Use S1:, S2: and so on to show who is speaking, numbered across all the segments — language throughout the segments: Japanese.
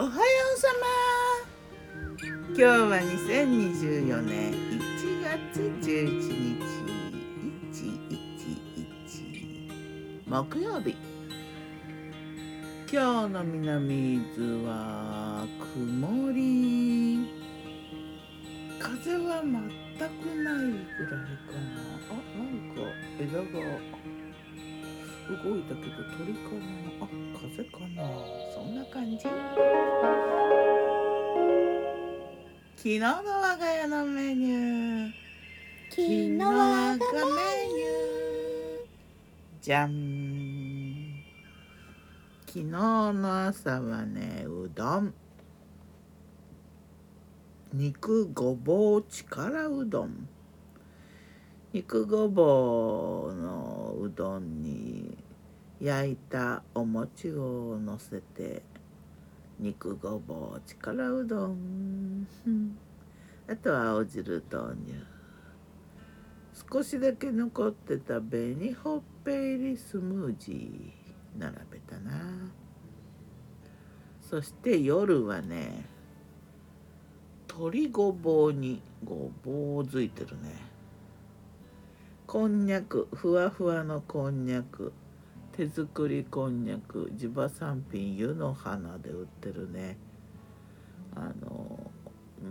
S1: おはようさま。今日は2024年1月11日111木曜日。今日の南伊豆は曇り。風は全くないぐらいかな。あなんか枝が。動いたけど鳥かな？あ風かな？そんな感じ。昨日の我が家のメニュー。
S2: 昨日我がメニュー。
S1: じゃん昨日の朝はねうどん。肉ごぼう力うどん。肉ごぼうの焼いたお餅をのせて肉ごぼう力うどん。あとは青汁豆乳。少しだけ残ってた紅ほっぺ入りスムージー並べたな。そして夜はね鶏ごぼうにごぼうづいてるね。こんにゃくふわふわのこんにゃく。手作りこんにゃく地場産品湯の花で売ってるね。あの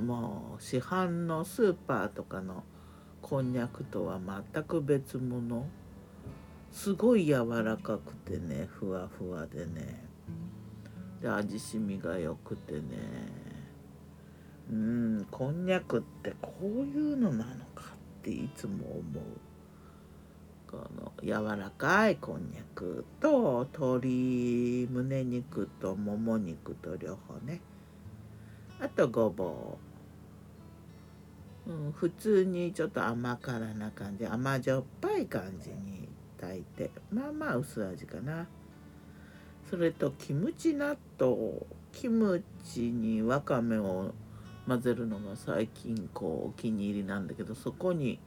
S1: もう市販のスーパーとかのこんにゃくとは全く別物。すごい柔らかくてねふわふわでね。で味しみがよくてね。うんこんにゃくってこういうのなのかっていつも思う。この柔らかいこんにゃくと鶏胸肉ともも肉と両方ね。あとごぼう、うん、普通にちょっと甘辛な感じ甘じょっぱい感じに炊いて。まあまあ薄味かな。それとキムチ納豆。キムチにわかめを混ぜるのが最近こうお気に入りなんだけどそこに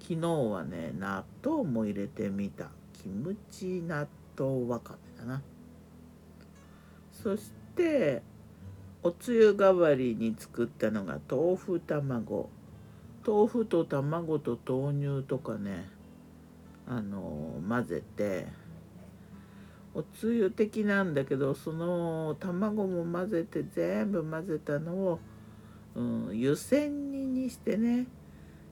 S1: 昨日はね納豆も入れてみた。キムチ納豆わかめだな。そしておつゆ代わりに作ったのが豆腐卵。豆腐と卵と豆乳とかねあの混ぜておつゆ的なんだけどその卵も混ぜて全部混ぜたのを、うん、湯煎煮にしてね。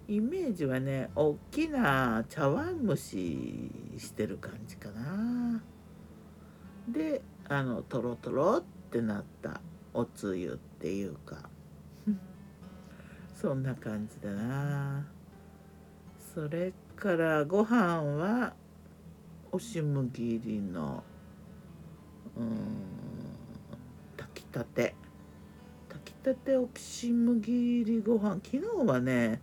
S1: イメージはね大きな茶碗蒸ししてる感じかな。であのとろとろってなったおつゆっていうか。そんな感じだな。それからご飯は押し麦入りのうん炊きたて。炊きたて押し麦入りご飯。昨日はね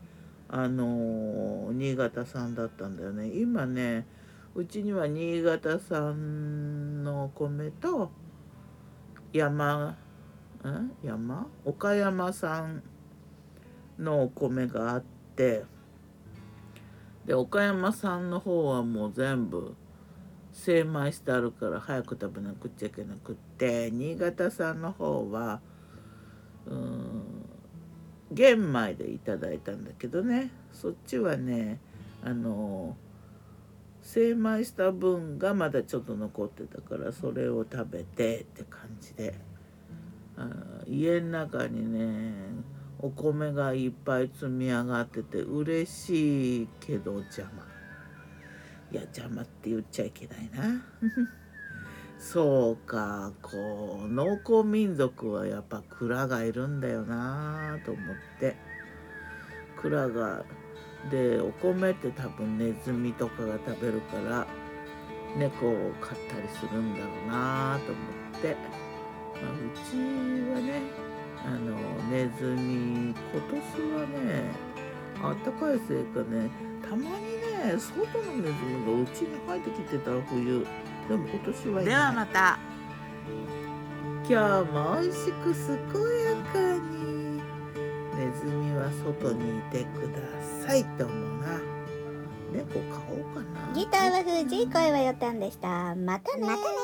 S1: あの新潟産だったんだよね。今ねうちには新潟産の米と山ん？山？岡山産のお米があってで岡山産の方はもう全部精米してあるから早く食べなくちゃいけなくって新潟産の方はうん玄米でいただいたんだけどね。そっちはねあの精米した分がまだちょっと残ってたからそれを食べてって感じで。あ家の中にねお米がいっぱい積み上がってて嬉しいけど邪魔。いや邪魔って言っちゃいけないな。そうかこう農耕民族はやっぱ蔵がいるんだよなと思って蔵がでお米って多分ネズミとかが食べるから猫を飼ったりするんだろうなと思って、まあ、うちはねあのネズミ今年はねあったかいせいかねたまにね外のネズミがうちに入ってきてた冬。でも今年は
S2: ではまた。
S1: 今日も美味しく健やかに。ネズミは外にいてくださいと思うな。猫買おうかな。
S2: ギターは藤井声はよたんでした。またね。またね